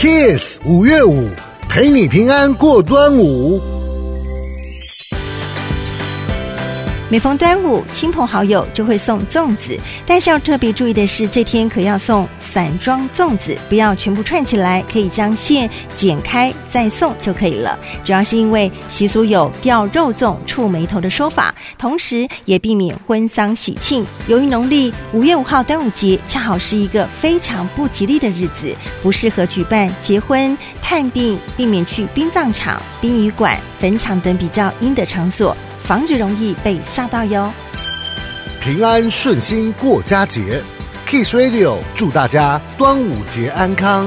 Kiss 五月五，陪你平安过端午。每逢端午，亲朋好友就会送粽子，但是要特别注意的是，这天可要送散装粽子，不要全部串起来，可以将馅剪开再送就可以了。主要是因为习俗有掉肉粽、触霉头的说法，同时也避免婚丧喜庆。由于农历五月五号端午节恰好是一个非常不吉利的日子，不适合举办结婚、探病，避免去殡葬场、殡仪馆、坟场等比较阴的场所。防止容易被吓到哟。平安顺心过佳节，Kiss Radio 祝大家端午节安康。